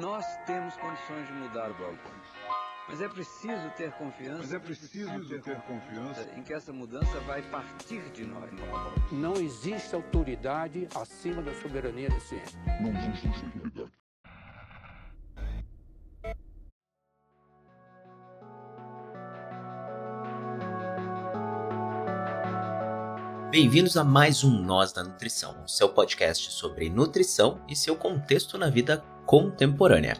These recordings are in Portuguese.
Nós temos condições de mudar o balcão. Mas é preciso ter confiança. Mas é preciso ter, ter confiança em que essa mudança vai partir de nós. Não existe autoridade acima da soberania da ciência. Não existe autoridade. Bem-vindos a mais um Nós da Nutrição, seu podcast sobre nutrição e seu contexto na vida contemporânea.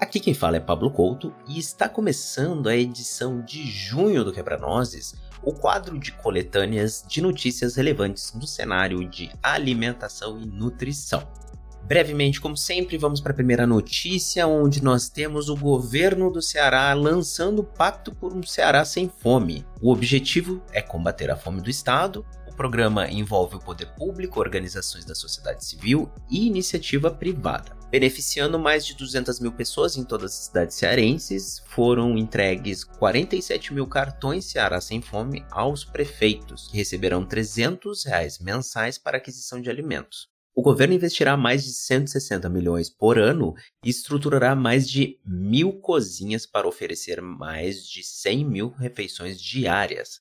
Aqui quem fala é Pablo Couto e está começando a edição de junho do Quebra-Nozes, o quadro de coletâneas de notícias relevantes no cenário de alimentação e nutrição. Brevemente, como sempre, vamos para a primeira notícia, onde nós temos o governo do Ceará lançando o Pacto por um Ceará sem fome. O objetivo é combater a fome do estado programa envolve o poder público, organizações da sociedade civil e iniciativa privada. Beneficiando mais de 200 mil pessoas em todas as cidades cearenses, foram entregues 47 mil cartões Ceará Sem Fome aos prefeitos, que receberão 300 reais mensais para aquisição de alimentos. O governo investirá mais de 160 milhões por ano e estruturará mais de mil cozinhas para oferecer mais de 100 mil refeições diárias.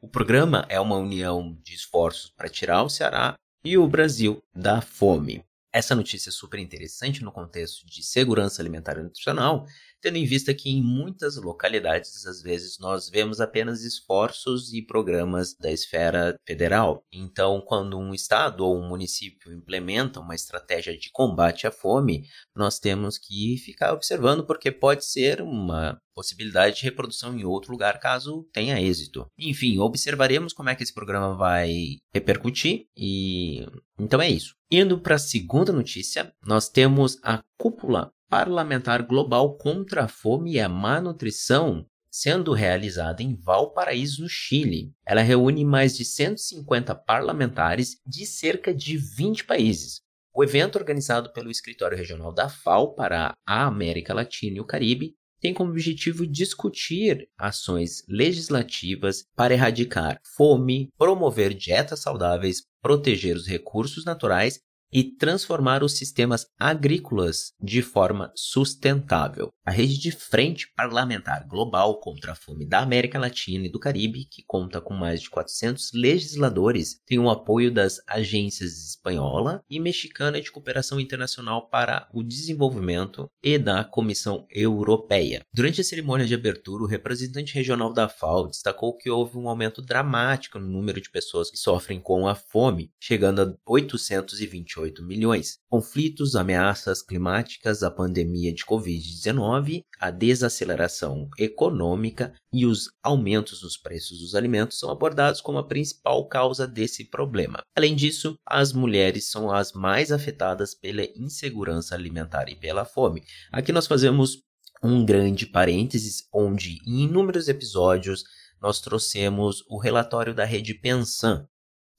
O programa é uma união de esforços para tirar o Ceará e o Brasil da fome. Essa notícia é super interessante no contexto de segurança alimentar e nutricional, tendo em vista que em muitas localidades, às vezes, nós vemos apenas esforços e programas da esfera federal. Então, quando um estado ou um município implementa uma estratégia de combate à fome, nós temos que ficar observando, porque pode ser uma possibilidade de reprodução em outro lugar caso tenha êxito. Enfim, observaremos como é que esse programa vai repercutir e então é isso. Indo para a segunda notícia, nós temos a cúpula parlamentar global contra a fome e a má nutrição sendo realizada em Valparaíso, no Chile. Ela reúne mais de 150 parlamentares de cerca de 20 países. O evento, organizado pelo Escritório Regional da FAO para a América Latina e o Caribe, tem como objetivo discutir ações legislativas para erradicar fome, promover dietas saudáveis, proteger os recursos naturais e transformar os sistemas agrícolas de forma sustentável. A rede de Frente Parlamentar Global contra a Fome da América Latina e do Caribe, que conta com mais de 400 legisladores, tem o apoio das agências espanhola e mexicana de cooperação internacional para o desenvolvimento e da Comissão Europeia. Durante a cerimônia de abertura, o representante regional da FAO destacou que houve um aumento dramático no número de pessoas que sofrem com a fome, chegando a 828 28 milhões. Conflitos, ameaças climáticas, a pandemia de Covid-19, a desaceleração econômica e os aumentos nos preços dos alimentos são abordados como a principal causa desse problema. Além disso, as mulheres são as mais afetadas pela insegurança alimentar e pela fome. Aqui nós fazemos um grande parênteses, onde em inúmeros episódios nós trouxemos o relatório da rede Pensan,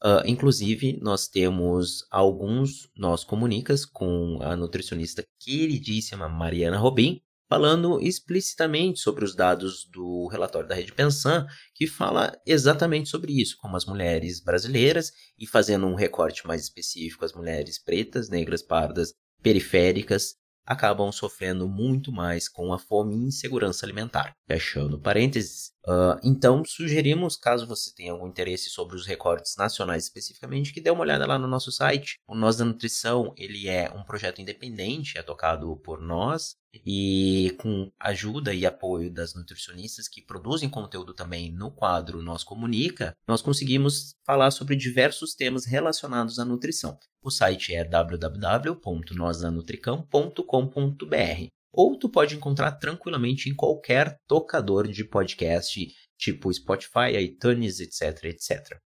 Uh, inclusive, nós temos alguns nós comunicas com a nutricionista queridíssima Mariana Robin, falando explicitamente sobre os dados do relatório da Rede Pensan, que fala exatamente sobre isso, como as mulheres brasileiras, e fazendo um recorte mais específico, as mulheres pretas, negras, pardas, periféricas, acabam sofrendo muito mais com a fome e insegurança alimentar. Fechando parênteses, uh, então sugerimos, caso você tenha algum interesse sobre os recortes nacionais especificamente, que dê uma olhada lá no nosso site. O Nós da Nutrição, ele é um projeto independente, é tocado por nós, e com ajuda e apoio das nutricionistas que produzem conteúdo também no quadro Nós Comunica, nós conseguimos falar sobre diversos temas relacionados à nutrição. O site é www.nosanutricão.com.br ou tu pode encontrar tranquilamente em qualquer tocador de podcast, tipo Spotify, iTunes, etc, etc.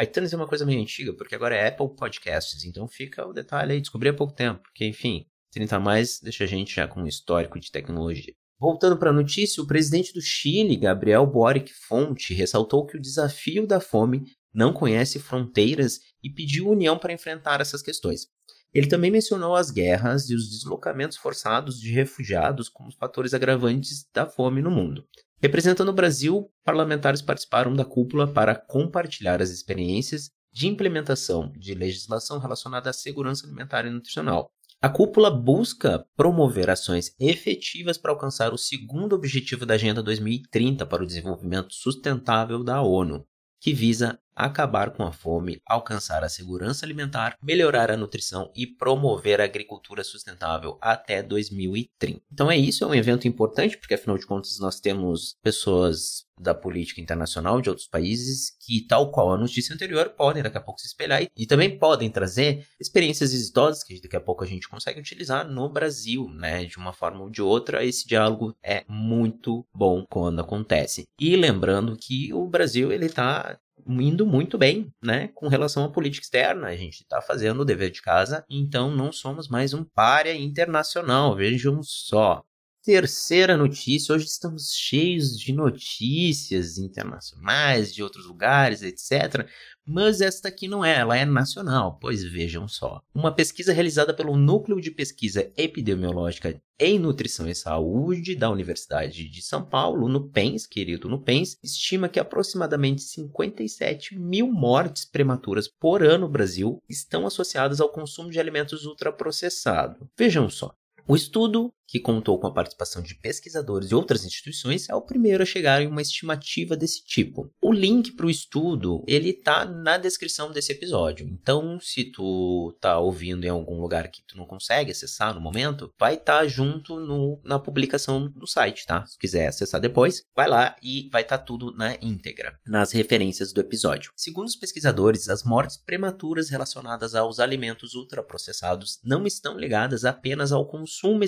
iTunes é uma coisa meio antiga, porque agora é Apple Podcasts, então fica o detalhe aí, descobri há pouco tempo, porque enfim, 30 a mais deixa a gente já com um histórico de tecnologia. Voltando para a notícia, o presidente do Chile, Gabriel Boric Fonte, ressaltou que o desafio da fome não conhece fronteiras e pediu união para enfrentar essas questões. Ele também mencionou as guerras e os deslocamentos forçados de refugiados como fatores agravantes da fome no mundo. Representando o Brasil, parlamentares participaram da cúpula para compartilhar as experiências de implementação de legislação relacionada à segurança alimentar e nutricional, A cúpula busca promover ações efetivas para alcançar o segundo objetivo da Agenda 2030 para o Desenvolvimento Sustentável da ONU, que visa acabar com a fome, alcançar a segurança alimentar, melhorar a nutrição e promover a agricultura sustentável até 2030. Então é isso, é um evento importante porque afinal de contas nós temos pessoas da política internacional de outros países que, tal qual a notícia anterior, podem daqui a pouco se espelhar e, também podem trazer experiências exitosas que daqui a pouco a gente consegue utilizar no Brasil, né? De uma forma ou de outra, esse diálogo é muito bom quando acontece. E lembrando que o Brasil ele está indo muito bem, né, com relação à política externa. A gente está fazendo o dever de casa, então não somos mais um párea internacional. Vejam só. Terceira notícia, hoje estamos cheios de notícias internacionais, de outros lugares, etc. Mas esta aqui não é, ela é nacional, pois vejam só. Uma pesquisa realizada pelo Núcleo de Pesquisa Epidemiológica em Nutrição e Saúde da Universidade de São Paulo, no PENS, querido no PENS, estima que aproximadamente 57 mil mortes prematuras por ano no Brasil estão associadas ao consumo de alimentos ultraprocessados. Vejam só, o estudo, que contou com a participação de pesquisadores e outras instituições, é o primeiro a chegar em uma estimativa desse tipo. O link para o estudo, ele está na descrição desse episódio. Então, se tu tá ouvindo em algum lugar que tu não consegue acessar no momento, vai estar tá junto no, na publicação do site, tá? Se quiser acessar depois, vai lá e vai estar tá tudo na íntegra, nas referências do episódio. Segundo os pesquisadores, as mortes prematuras relacionadas aos alimentos ultraprocessados não estão ligadas apenas ao consumo consumo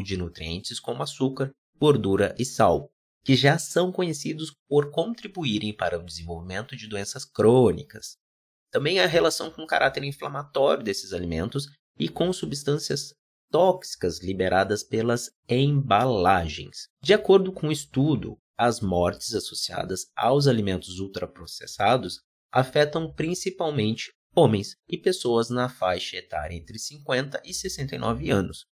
excessivo de nutrientes como açúcar, gordura e sal, que já são conhecidos por contribuírem para o desenvolvimento de doenças crônicas. Também a relação com o caráter inflamatório desses alimentos e com substâncias tóxicas liberadas pelas embalagens. De acordo com o estudo, as mortes associadas aos alimentos ultraprocessados afetam principalmente homens e pessoas na faixa etária entre 50 e 69 anos,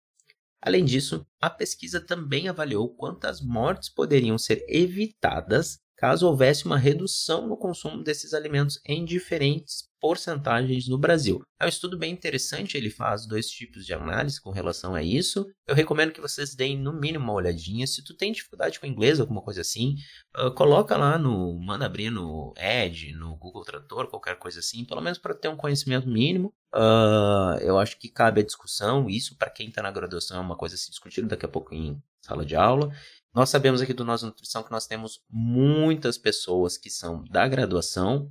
Além disso, a pesquisa também avaliou quantas mortes poderiam ser evitadas caso houvesse uma redução no consumo desses alimentos em diferentes porcentagens no Brasil. É um estudo bem interessante, ele faz dois tipos de análise com relação a isso. Eu recomendo que vocês deem no mínimo uma olhadinha. Se tu tem dificuldade com inglês, alguma coisa assim, uh, coloca lá no, manda abrir no Edge, no Google Tradutor, qualquer coisa assim, pelo menos para ter um conhecimento mínimo. Uh, eu acho que cabe a discussão, isso para quem está na graduação é uma coisa a se discutir daqui a pouco em sala de aula. Nós sabemos aqui do Nós Nutrição que nós temos muitas pessoas que são da graduação.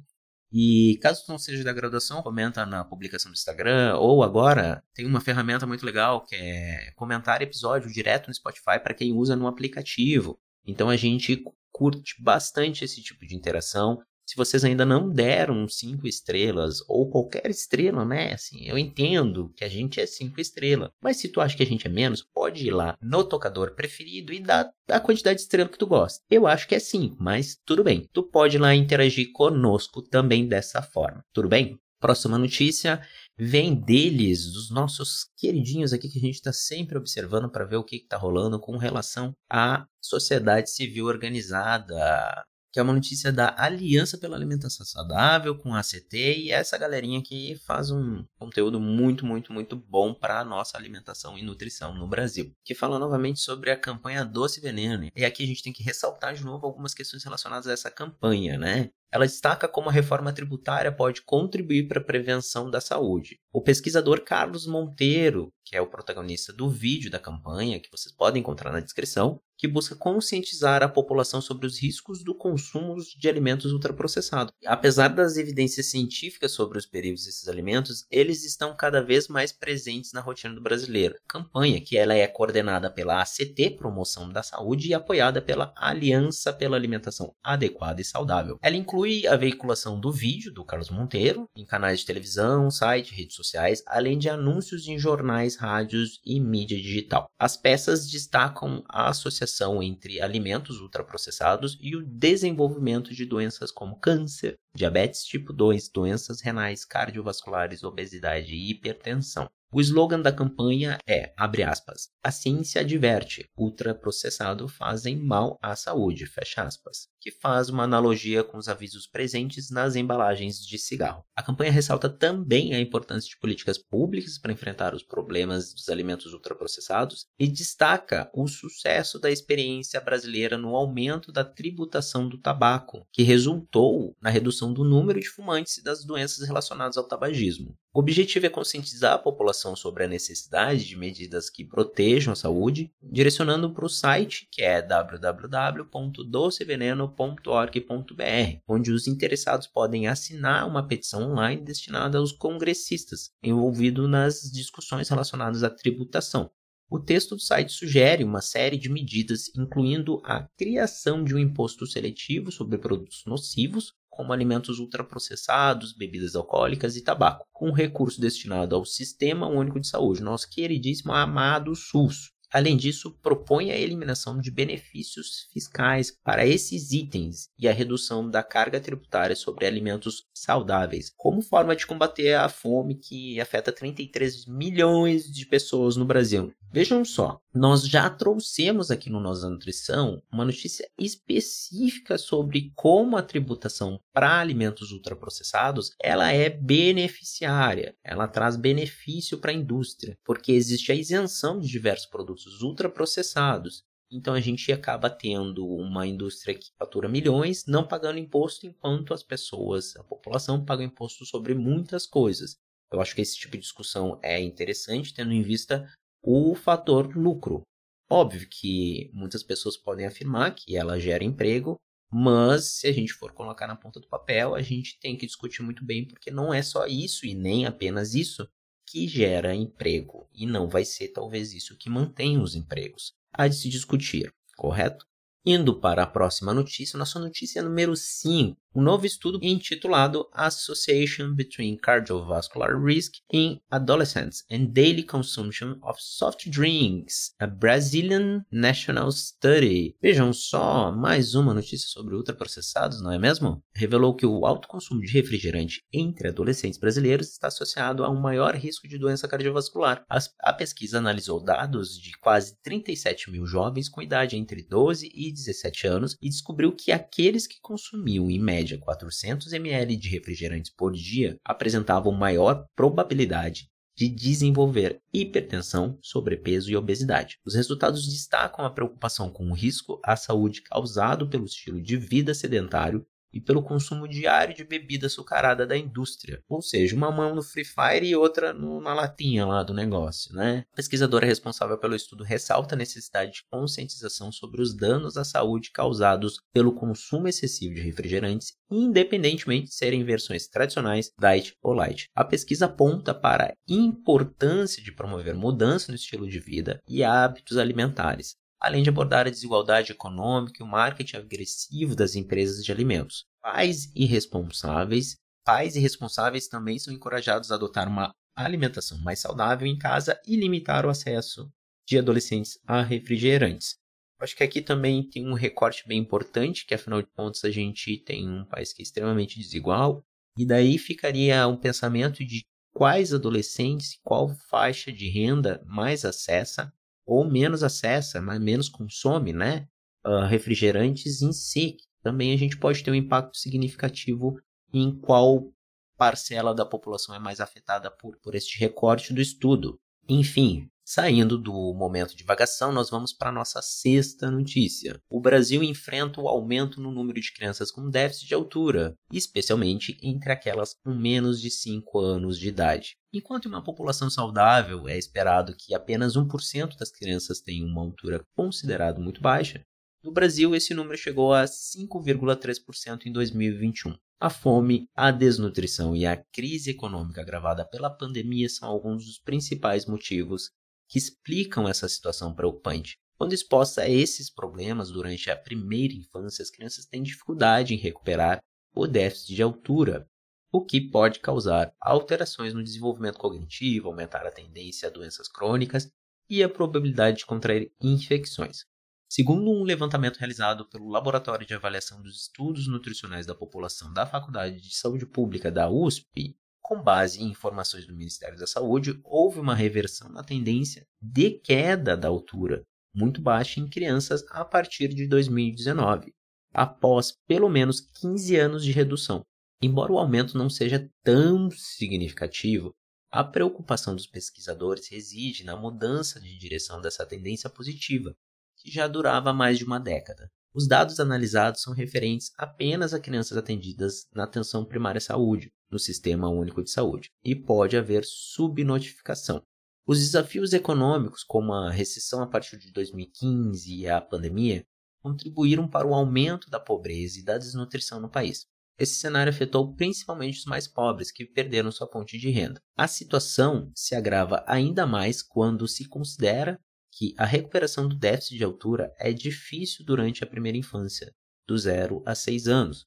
E caso não seja da graduação, comenta na publicação do Instagram. Ou agora tem uma ferramenta muito legal que é comentar episódio direto no Spotify para quem usa no aplicativo. Então a gente curte bastante esse tipo de interação. Se vocês ainda não deram cinco estrelas, ou qualquer estrela, né? Assim, eu entendo que a gente é cinco estrelas. Mas se tu acha que a gente é menos, pode ir lá no tocador preferido e dar a quantidade de estrela que tu gosta. Eu acho que é sim, mas tudo bem. Tu pode ir lá interagir conosco também dessa forma. Tudo bem? Próxima notícia vem deles, dos nossos queridinhos aqui que a gente está sempre observando para ver o que está rolando com relação à sociedade civil organizada que é uma notícia da Aliança pela Alimentação Saudável com a ACT e essa galerinha que faz um conteúdo muito, muito, muito bom para a nossa alimentação e nutrição no Brasil. Que fala novamente sobre a campanha Doce Veneno. E aqui a gente tem que ressaltar de novo algumas questões relacionadas a essa campanha, né? Ela destaca como a reforma tributária pode contribuir para a prevenção da saúde. O pesquisador Carlos Monteiro, que é o protagonista do vídeo da campanha, que vocês podem encontrar na descrição, que busca conscientizar a população sobre os riscos do consumo de alimentos ultraprocessados. Apesar das evidências científicas sobre os perigos desses alimentos, eles estão cada vez mais presentes na rotina do brasileiro. A campanha, que ela é coordenada pela ACT, Promoção da Saúde, e apoiada pela Aliança pela Alimentação Adequada e Saudável. Ela inclui a veiculação do vídeo do Carlos Monteiro em canais de televisão, site, redes sociais, além de anúncios em jornais, rádios e mídia digital. As peças destacam a associação associação entre alimentos ultraprocessados e o desenvolvimento de doenças como câncer, diabetes tipo 2, doenças renais, cardiovasculares, obesidade e hipertensão. O slogan da campanha é, abre aspas, a ciência adverte, ultraprocessado fazem mal à saúde, fecha aspas, que faz uma analogia com os avisos presentes nas embalagens de cigarro. A campanha ressalta também a importância de políticas públicas para enfrentar os problemas dos alimentos ultraprocessados e destaca o sucesso da experiência brasileira no aumento da tributação do tabaco, que resultou na redução do número de fumantes e das doenças relacionadas ao tabagismo. O objetivo é conscientizar a população sobre a necessidade de medidas que protejam a saúde, direcionando para o site que é www.doceveneno.org.br, onde os interessados podem assinar uma petição online destinada aos congressistas envolvidos nas discussões relacionadas à tributação. O texto do site sugere uma série de medidas, incluindo a criação de um imposto seletivo sobre produtos nocivos, como alimentos ultraprocessados, bebidas alcoólicas e tabaco, com recurso destinado ao Sistema Único de Saúde, nosso queridíssimo amado SUS. Além disso, propõe a eliminação de benefícios fiscais para esses itens e a redução da carga tributária sobre alimentos saudáveis, como forma de combater a fome que afeta 33 milhões de pessoas no Brasil. Vejam só, nós já trouxemos aqui no Nossa Nutrição uma notícia específica sobre como a tributação para alimentos ultraprocessados ela é beneficiária, ela traz benefício para a indústria, porque existe a isenção de diversos produtos ultraprocessados. Então a gente acaba tendo uma indústria que fatura milhões, não pagando imposto, enquanto as pessoas, a população, paga imposto sobre muitas coisas. Eu acho que esse tipo de discussão é interessante, tendo em vista o fator lucro. Óbvio que muitas pessoas podem afirmar que ela gera emprego, mas se a gente for colocar na ponta do papel, a gente tem que discutir muito bem, porque não é só isso e nem apenas isso que gera emprego, e não vai ser talvez isso que mantém os empregos. Há de se discutir, correto? Indo para a próxima notícia, nossa notícia número 5 um novo estudo intitulado Association Between Cardiovascular Risk in Adolescents and Daily Consumption of Soft Drinks, a Brazilian National Study. Vejam só, mais uma notícia sobre ultraprocessados, não é mesmo? Revelou que o alto consumo de refrigerante entre adolescentes brasileiros está associado a um maior risco de doença cardiovascular. A pesquisa analisou dados de quase 37 mil jovens com idade entre 12 e 17 anos e descobriu que aqueles que consumiam em média média 400 ml de refrigerantes por dia apresentavam maior probabilidade de desenvolver hipertensão, sobrepeso e obesidade. Os resultados destacam a preocupação com o risco à saúde causado pelo estilo de vida sedentário e pelo consumo diário de bebida açucarada da indústria. Ou seja, uma mão no Free Fire e outra no, na latinha lá do negócio, né? A pesquisadora responsável pelo estudo ressalta a necessidade de conscientização sobre os danos à saúde causados pelo consumo excessivo de refrigerantes, independentemente de serem versões tradicionais, diet ou light. A pesquisa aponta para a importância de promover mudança no estilo de vida e hábitos alimentares, além de abordar a desigualdade econômica e o marketing agressivo das empresas de alimentos. Pais irresponsáveis, pais irresponsáveis também são encorajados a adotar uma alimentação mais saudável em casa e limitar o acesso de adolescentes a refrigerantes. Acho que aqui também tem um recorte bem importante, que afinal de contas a gente tem um país que é extremamente desigual, e daí ficaria um pensamento de quais adolescentes, qual faixa de renda mais acessa ou menos acessa, mas menos consome, né? Uh, refrigerantes em si. Também a gente pode ter um impacto significativo em qual parcela da população é mais afetada por, por este recorte do estudo. Enfim, Saindo do momento de vagação, nós vamos para a nossa sexta notícia. O Brasil enfrenta o aumento no número de crianças com déficit de altura, especialmente entre aquelas com menos de 5 anos de idade. Enquanto em uma população saudável é esperado que apenas 1% das crianças tenham uma altura considerada muito baixa, no Brasil esse número chegou a 5,3% em 2021. A fome, a desnutrição e a crise econômica agravada pela pandemia são alguns dos principais motivos que explicam essa situação preocupante. Quando exposta a esses problemas durante a primeira infância, as crianças têm dificuldade em recuperar o déficit de altura, o que pode causar alterações no desenvolvimento cognitivo, aumentar a tendência a doenças crônicas e a probabilidade de contrair infecções. Segundo um levantamento realizado pelo Laboratório de Avaliação dos Estudos Nutricionais da População da Faculdade de Saúde Pública da USP, com base em informações do Ministério da Saúde, houve uma reversão na tendência de queda da altura, muito baixa em crianças a partir de 2019, após pelo menos 15 anos de redução. Embora o aumento não seja tão significativo, a preocupação dos pesquisadores reside na mudança de direção dessa tendência positiva, que já durava mais de uma década. Os dados analisados são referentes apenas a crianças atendidas na atenção primária saúde, no Sistema Único de Saúde, e pode haver subnotificação. Os desafios econômicos, como a recessão a partir de 2015 e a pandemia, contribuíram para o aumento da pobreza e da desnutrição no país. Esse cenário afetou principalmente os mais pobres, que perderam sua fonte de renda. A situação se agrava ainda mais quando se considera que a recuperação do déficit de altura é difícil durante a primeira infância, do 0 a 6 anos,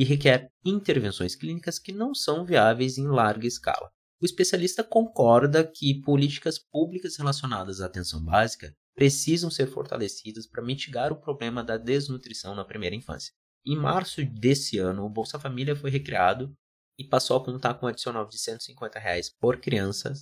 e requer intervenções clínicas que não são viáveis em larga escala. O especialista concorda que políticas públicas relacionadas à atenção básica precisam ser fortalecidas para mitigar o problema da desnutrição na primeira infância. Em março desse ano, o Bolsa Família foi recriado e passou a contar com um adicional de 150 reais por criança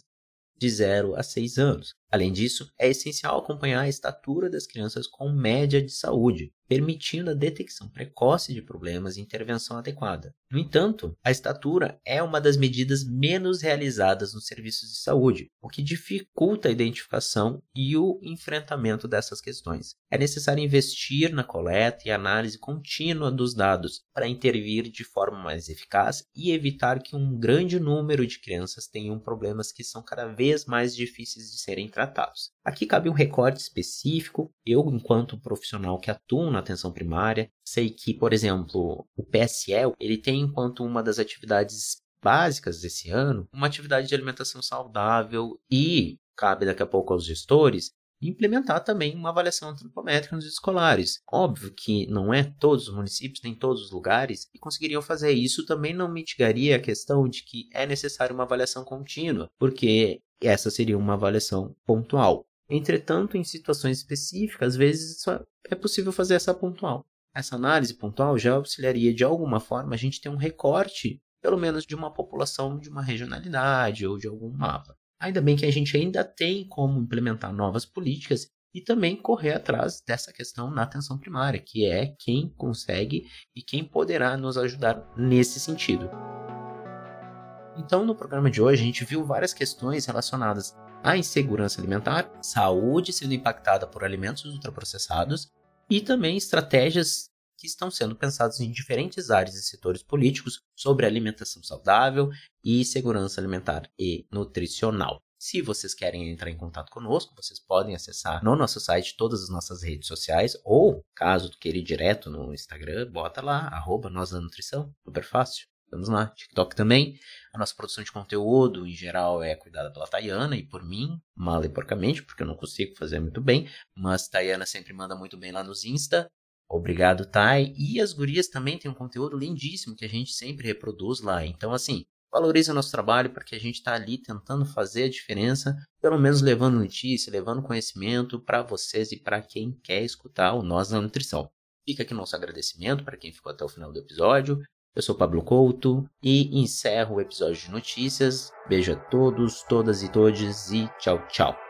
de 0 a 6 anos. Além disso, é essencial acompanhar a estatura das crianças com média de saúde, permitindo a detecção precoce de problemas e intervenção adequada. No entanto, a estatura é uma das medidas menos realizadas nos serviços de saúde, o que dificulta a identificação e o enfrentamento dessas questões. É necessário investir na coleta e análise contínua dos dados para intervir de forma mais eficaz e evitar que um grande número de crianças tenham problemas que são cada vez mais difíceis de serem tratados. Aqui cabe um recorte específico. Eu, enquanto profissional que atuo na atenção primária, sei que, por exemplo, o PSL, ele tem enquanto uma das atividades básicas desse ano, uma atividade de alimentação saudável e cabe daqui a pouco aos gestores implementar também uma avaliação antropométrica nos escolares. Óbvio que não é todos os municípios, nem todos os lugares que conseguiriam fazer isso, também não mitigaria a questão de que é necessário uma avaliação contínua, porque essa seria uma avaliação pontual. Entretanto, em situações específicas, às vezes é possível fazer essa pontual. Essa análise pontual já auxiliaria de alguma forma a gente ter um recorte, pelo menos de uma população de uma regionalidade ou de algum mapa. Ainda bem que a gente ainda tem como implementar novas políticas e também correr atrás dessa questão na atenção primária, que é quem consegue e quem poderá nos ajudar nesse sentido. Então, no programa de hoje, a gente viu várias questões relacionadas à insegurança alimentar, saúde sendo impactada por alimentos ultraprocessados e também estratégias que estão sendo pensadas em diferentes áreas e setores políticos sobre alimentação saudável e segurança alimentar e nutricional. Se vocês querem entrar em contato conosco, vocês podem acessar no nosso site todas as nossas redes sociais, ou, caso queira ir direto no Instagram, bota lá, arroba Nós da Nutrição, super fácil. Vamos lá, TikTok também. A nossa produção de conteúdo, em geral, é cuidada pela Tayana e por mim, mal e porcamente, porque eu não consigo fazer muito bem. Mas Tayana sempre manda muito bem lá nos Insta. Obrigado, Thay. E as gurias também têm um conteúdo lindíssimo que a gente sempre reproduz lá. Então, assim, valorize o nosso trabalho porque a gente está ali tentando fazer a diferença, pelo menos levando notícia, levando conhecimento para vocês e para quem quer escutar o Nós na Nutrição. Fica aqui nosso agradecimento para quem ficou até o final do episódio. Eu sou Pablo Couto e encerro o episódio de notícias. Beijo a todos, todas e todes e tchau, tchau.